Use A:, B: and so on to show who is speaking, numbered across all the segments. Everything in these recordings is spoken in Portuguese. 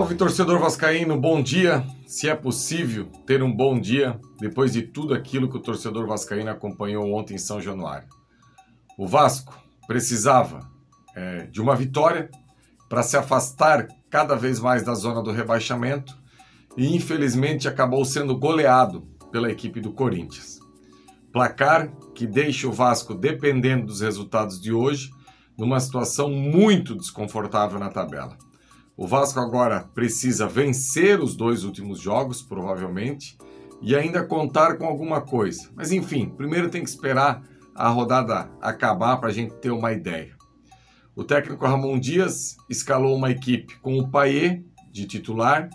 A: Salve torcedor vascaíno, bom dia. Se é possível ter um bom dia depois de tudo aquilo que o torcedor vascaíno acompanhou ontem em São Januário. O Vasco precisava é, de uma vitória para se afastar cada vez mais da zona do rebaixamento e infelizmente acabou sendo goleado pela equipe do Corinthians. Placar que deixa o Vasco dependendo dos resultados de hoje numa situação muito desconfortável na tabela. O Vasco agora precisa vencer os dois últimos jogos, provavelmente, e ainda contar com alguma coisa. Mas enfim, primeiro tem que esperar a rodada acabar para a gente ter uma ideia. O técnico Ramon Dias escalou uma equipe com o Paier de titular.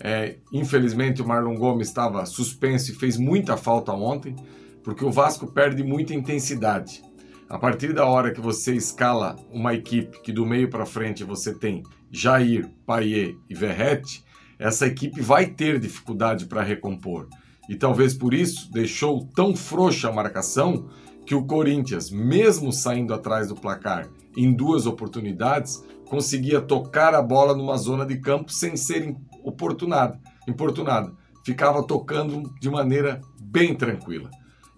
A: É, infelizmente o Marlon Gomes estava suspenso e fez muita falta ontem, porque o Vasco perde muita intensidade. A partir da hora que você escala uma equipe que do meio para frente você tem Jair, Paier e Verrete, essa equipe vai ter dificuldade para recompor. E talvez por isso deixou tão frouxa a marcação que o Corinthians, mesmo saindo atrás do placar em duas oportunidades, conseguia tocar a bola numa zona de campo sem ser importunado. Ficava tocando de maneira bem tranquila.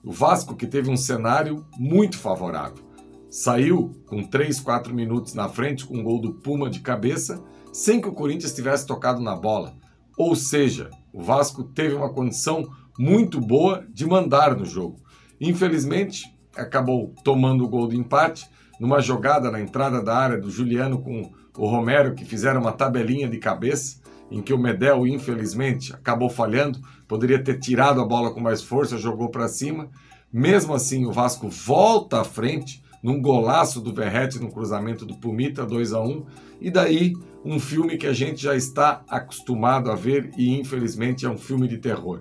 A: O Vasco, que teve um cenário muito favorável, saiu com 3, 4 minutos na frente com um gol do Puma de cabeça, sem que o Corinthians tivesse tocado na bola. Ou seja, o Vasco teve uma condição muito boa de mandar no jogo. Infelizmente, acabou tomando o gol de empate numa jogada na entrada da área do Juliano com o Romero, que fizeram uma tabelinha de cabeça em que o Medel, infelizmente, acabou falhando, poderia ter tirado a bola com mais força, jogou para cima. Mesmo assim, o Vasco volta à frente num golaço do Verrete no cruzamento do Pumita, 2 a 1 e daí um filme que a gente já está acostumado a ver e infelizmente é um filme de terror.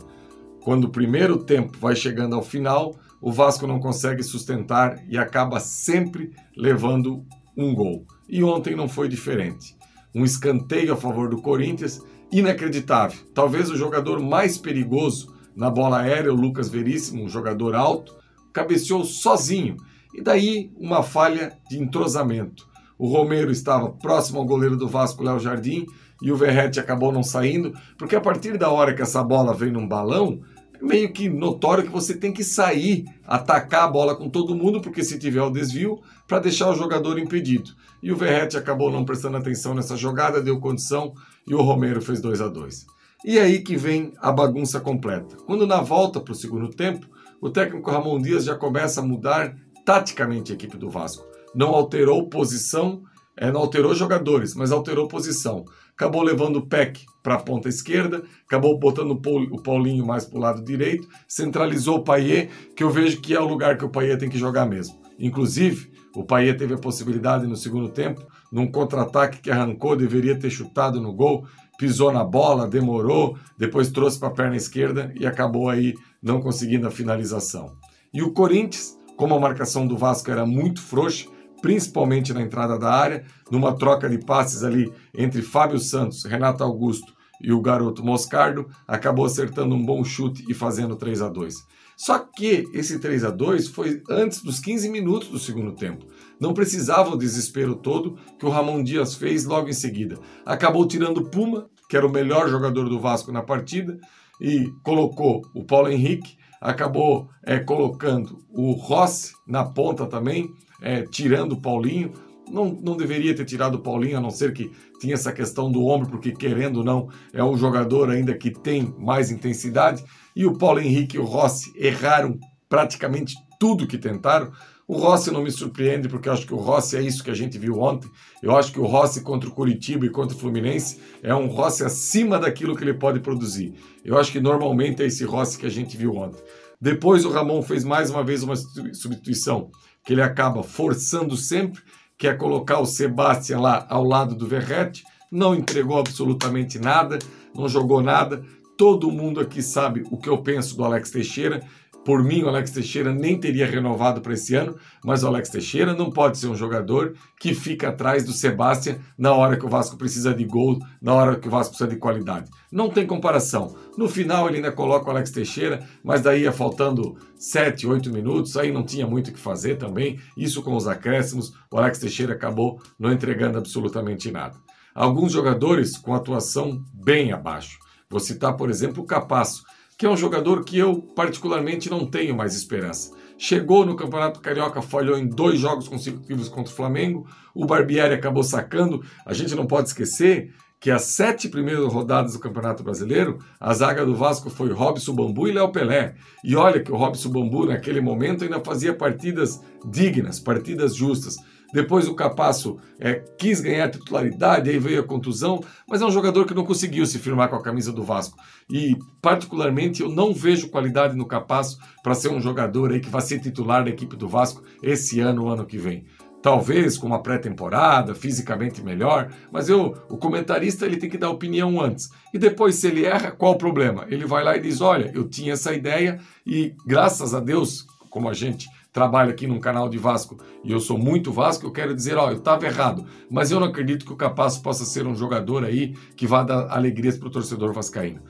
A: Quando o primeiro tempo vai chegando ao final, o Vasco não consegue sustentar e acaba sempre levando um gol. E ontem não foi diferente um escanteio a favor do Corinthians, inacreditável. Talvez o jogador mais perigoso na bola aérea, o Lucas Veríssimo, um jogador alto, cabeceou sozinho. E daí uma falha de entrosamento. O Romero estava próximo ao goleiro do Vasco, Léo Jardim, e o Verrete acabou não saindo, porque a partir da hora que essa bola vem num balão, é meio que notório que você tem que sair, atacar a bola com todo mundo, porque se tiver o desvio, para deixar o jogador impedido. E o Verrete acabou não prestando atenção nessa jogada, deu condição e o Romero fez 2 a 2 E aí que vem a bagunça completa. Quando na volta para o segundo tempo, o técnico Ramon Dias já começa a mudar taticamente a equipe do Vasco. Não alterou posição, é, não alterou jogadores, mas alterou posição. Acabou levando o Peck para a ponta esquerda, acabou botando o Paulinho mais para o lado direito, centralizou o Paier, que eu vejo que é o lugar que o Paier tem que jogar mesmo. Inclusive, o Paier teve a possibilidade no segundo tempo, num contra-ataque que arrancou, deveria ter chutado no gol, pisou na bola, demorou, depois trouxe para a perna esquerda e acabou aí não conseguindo a finalização. E o Corinthians, como a marcação do Vasco era muito frouxa, principalmente na entrada da área, numa troca de passes ali entre Fábio Santos, Renato Augusto e o garoto Moscardo, acabou acertando um bom chute e fazendo 3 a 2. Só que esse 3 a 2 foi antes dos 15 minutos do segundo tempo. Não precisava o desespero todo que o Ramon Dias fez logo em seguida. Acabou tirando Puma, que era o melhor jogador do Vasco na partida, e colocou o Paulo Henrique, acabou é, colocando o Rossi na ponta também, é, tirando o Paulinho. Não, não deveria ter tirado o Paulinho, a não ser que tinha essa questão do ombro, porque querendo ou não, é um jogador ainda que tem mais intensidade. E o Paulo Henrique e o Rossi erraram praticamente tudo que tentaram. O Rossi não me surpreende, porque eu acho que o Rossi é isso que a gente viu ontem. Eu acho que o Rossi contra o Curitiba e contra o Fluminense é um Rossi acima daquilo que ele pode produzir. Eu acho que normalmente é esse Rossi que a gente viu ontem. Depois o Ramon fez mais uma vez uma substituição que ele acaba forçando sempre, que é colocar o Sebastião lá ao lado do Verrete, não entregou absolutamente nada, não jogou nada. Todo mundo aqui sabe o que eu penso do Alex Teixeira. Por mim, o Alex Teixeira nem teria renovado para esse ano, mas o Alex Teixeira não pode ser um jogador que fica atrás do Sebastião na hora que o Vasco precisa de gol, na hora que o Vasco precisa de qualidade. Não tem comparação. No final ele ainda coloca o Alex Teixeira, mas daí ia faltando 7, 8 minutos, aí não tinha muito o que fazer também. Isso com os acréscimos, o Alex Teixeira acabou não entregando absolutamente nada. alguns jogadores com atuação bem abaixo. Vou citar, por exemplo, o Capasso, que é um jogador que eu particularmente não tenho mais esperança. Chegou no Campeonato Carioca, falhou em dois jogos consecutivos contra o Flamengo, o Barbieri acabou sacando. A gente não pode esquecer que as sete primeiras rodadas do Campeonato Brasileiro, a zaga do Vasco foi Robson Bambu e Léo Pelé. E olha que o Robson Bambu, naquele momento, ainda fazia partidas dignas, partidas justas. Depois o Capasso é, quis ganhar titularidade, aí veio a contusão, mas é um jogador que não conseguiu se firmar com a camisa do Vasco. E, particularmente, eu não vejo qualidade no Capasso para ser um jogador aí que vai ser titular da equipe do Vasco esse ano, o ano que vem talvez com uma pré-temporada, fisicamente melhor, mas eu, o comentarista ele tem que dar opinião antes. E depois, se ele erra, qual o problema? Ele vai lá e diz: Olha, eu tinha essa ideia e graças a Deus, como a gente trabalha aqui num canal de Vasco e eu sou muito Vasco, eu quero dizer: Ó, eu estava errado, mas eu não acredito que o Capaz possa ser um jogador aí que vá dar alegrias para o torcedor vascaíno.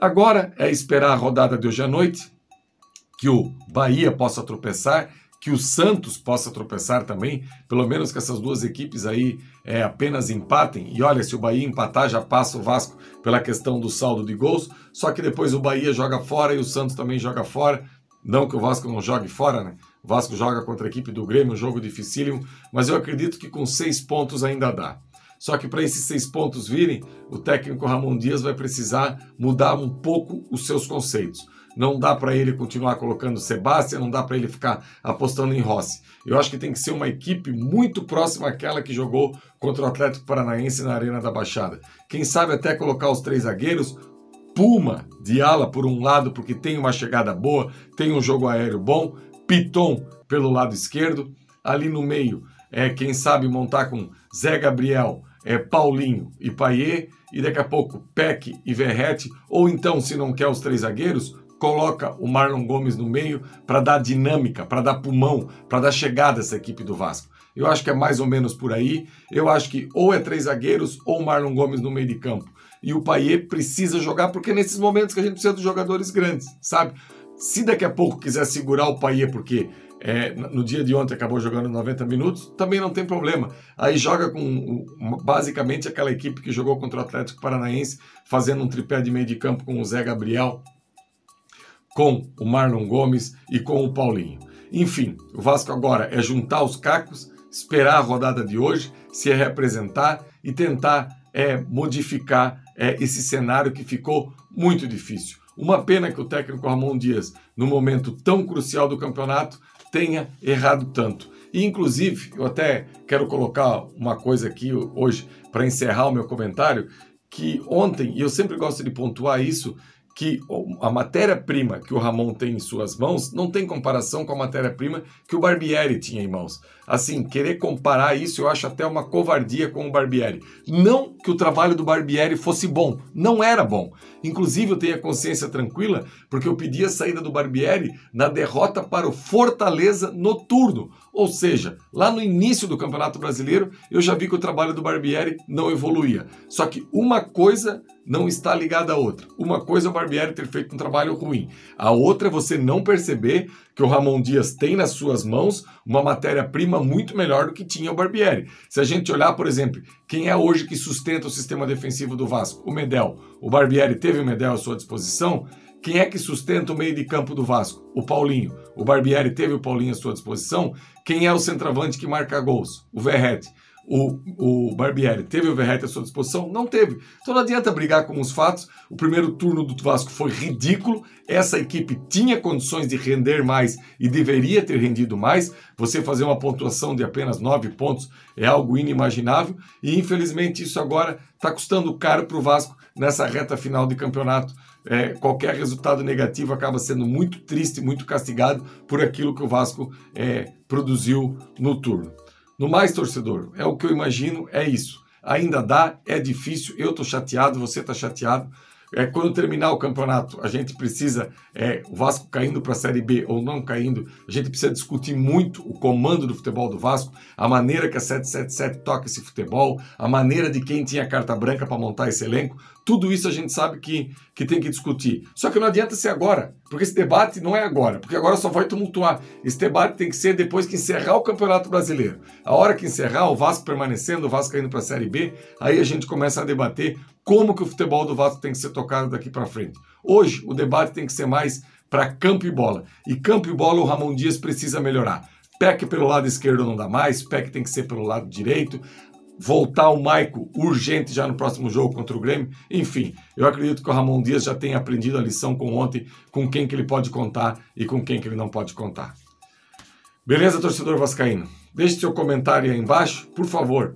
A: Agora é esperar a rodada de hoje à noite, que o Bahia possa tropeçar que o Santos possa tropeçar também, pelo menos que essas duas equipes aí é, apenas empatem. E olha, se o Bahia empatar, já passa o Vasco pela questão do saldo de gols. Só que depois o Bahia joga fora e o Santos também joga fora. Não que o Vasco não jogue fora, né? O Vasco joga contra a equipe do Grêmio, um jogo dificílimo, mas eu acredito que com seis pontos ainda dá. Só que para esses seis pontos virem, o técnico Ramon Dias vai precisar mudar um pouco os seus conceitos não dá para ele continuar colocando Sebastião, não dá para ele ficar apostando em Rossi. Eu acho que tem que ser uma equipe muito próxima àquela que jogou contra o Atlético Paranaense na Arena da Baixada. Quem sabe até colocar os três zagueiros, Puma de ala por um lado, porque tem uma chegada boa, tem um jogo aéreo bom, Piton pelo lado esquerdo, ali no meio, é quem sabe montar com Zé Gabriel, é Paulinho e Paier, e daqui a pouco Peck e Verrete, ou então, se não quer os três zagueiros, coloca o Marlon Gomes no meio para dar dinâmica, para dar pulmão, para dar chegada essa equipe do Vasco. Eu acho que é mais ou menos por aí. Eu acho que ou é três zagueiros ou o Marlon Gomes no meio de campo. E o Paier precisa jogar porque é nesses momentos que a gente precisa dos jogadores grandes, sabe? Se daqui a pouco quiser segurar o Paier porque é, no dia de ontem acabou jogando 90 minutos, também não tem problema. Aí joga com basicamente aquela equipe que jogou contra o Atlético Paranaense, fazendo um tripé de meio de campo com o Zé Gabriel, com o Marlon Gomes e com o Paulinho. Enfim, o Vasco agora é juntar os cacos, esperar a rodada de hoje, se representar e tentar é, modificar é, esse cenário que ficou muito difícil. Uma pena que o técnico Ramon Dias, no momento tão crucial do campeonato, tenha errado tanto. E, inclusive, eu até quero colocar uma coisa aqui hoje para encerrar o meu comentário, que ontem, e eu sempre gosto de pontuar isso, que a matéria-prima que o Ramon tem em suas mãos não tem comparação com a matéria-prima que o Barbieri tinha em mãos. Assim, querer comparar isso eu acho até uma covardia com o Barbieri. Não que o trabalho do Barbieri fosse bom, não era bom. Inclusive eu tenho a consciência tranquila porque eu pedi a saída do Barbieri na derrota para o Fortaleza noturno. Ou seja, lá no início do Campeonato Brasileiro eu já vi que o trabalho do Barbieri não evoluía. Só que uma coisa não está ligada à outra. Uma coisa é o Barbieri ter feito um trabalho ruim, a outra é você não perceber que o Ramon Dias tem nas suas mãos uma matéria-prima muito melhor do que tinha o Barbieri. Se a gente olhar, por exemplo, quem é hoje que sustenta o sistema defensivo do Vasco? O Medel. O Barbieri teve o Medel à sua disposição. Quem é que sustenta o meio de campo do Vasco? O Paulinho. O Barbieri teve o Paulinho à sua disposição. Quem é o centroavante que marca gols? O Verrete o, o Barbieri teve o Verratti à sua disposição? Não teve. Então não adianta brigar com os fatos. O primeiro turno do Vasco foi ridículo. Essa equipe tinha condições de render mais e deveria ter rendido mais. Você fazer uma pontuação de apenas nove pontos é algo inimaginável. E infelizmente isso agora está custando caro para o Vasco nessa reta final de campeonato. É, qualquer resultado negativo acaba sendo muito triste, muito castigado por aquilo que o Vasco é, produziu no turno. No mais, torcedor, é o que eu imagino, é isso. Ainda dá, é difícil, eu estou chateado, você está chateado. É, quando terminar o campeonato, a gente precisa, é, o Vasco caindo para a Série B ou não caindo, a gente precisa discutir muito o comando do futebol do Vasco, a maneira que a 777 toca esse futebol, a maneira de quem tinha carta branca para montar esse elenco. Tudo isso a gente sabe que, que tem que discutir. Só que não adianta ser agora, porque esse debate não é agora, porque agora só vai tumultuar. Esse debate tem que ser depois que encerrar o Campeonato Brasileiro. A hora que encerrar, o Vasco permanecendo, o Vasco caindo para a Série B, aí a gente começa a debater como que o futebol do Vasco tem que ser tocado daqui para frente. Hoje, o debate tem que ser mais para campo e bola. E campo e bola o Ramon Dias precisa melhorar. PEC pelo lado esquerdo não dá mais, PEC tem que ser pelo lado direito. Voltar o Maico urgente já no próximo jogo contra o Grêmio. Enfim, eu acredito que o Ramon Dias já tenha aprendido a lição com ontem, com quem que ele pode contar e com quem que ele não pode contar. Beleza, torcedor vascaíno? Deixe seu comentário aí embaixo, por favor.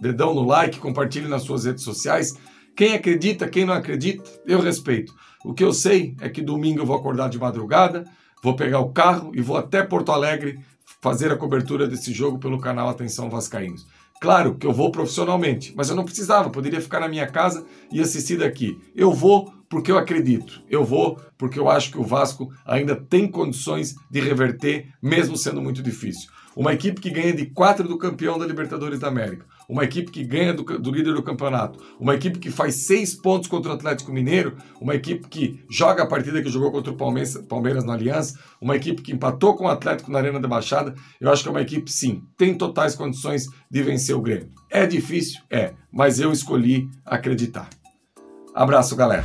A: Dedão no like, compartilhe nas suas redes sociais. Quem acredita, quem não acredita, eu respeito. O que eu sei é que domingo eu vou acordar de madrugada, vou pegar o carro e vou até Porto Alegre fazer a cobertura desse jogo pelo canal Atenção Vascaínos. Claro que eu vou profissionalmente, mas eu não precisava, poderia ficar na minha casa e assistir daqui. Eu vou porque eu acredito. Eu vou porque eu acho que o Vasco ainda tem condições de reverter, mesmo sendo muito difícil. Uma equipe que ganha de quatro do campeão da Libertadores da América. Uma equipe que ganha do, do, líder do campeonato. Uma equipe que faz seis pontos contra o Atlético Mineiro. Uma equipe que joga a partida que jogou contra o Palmeiras, Palmeiras na Aliança. Uma equipe que empatou com o Atlético na Arena da Baixada. Eu acho que é uma equipe, sim, tem totais condições de vencer o Grêmio. É difícil? É, mas eu escolhi acreditar. Abraço, galera.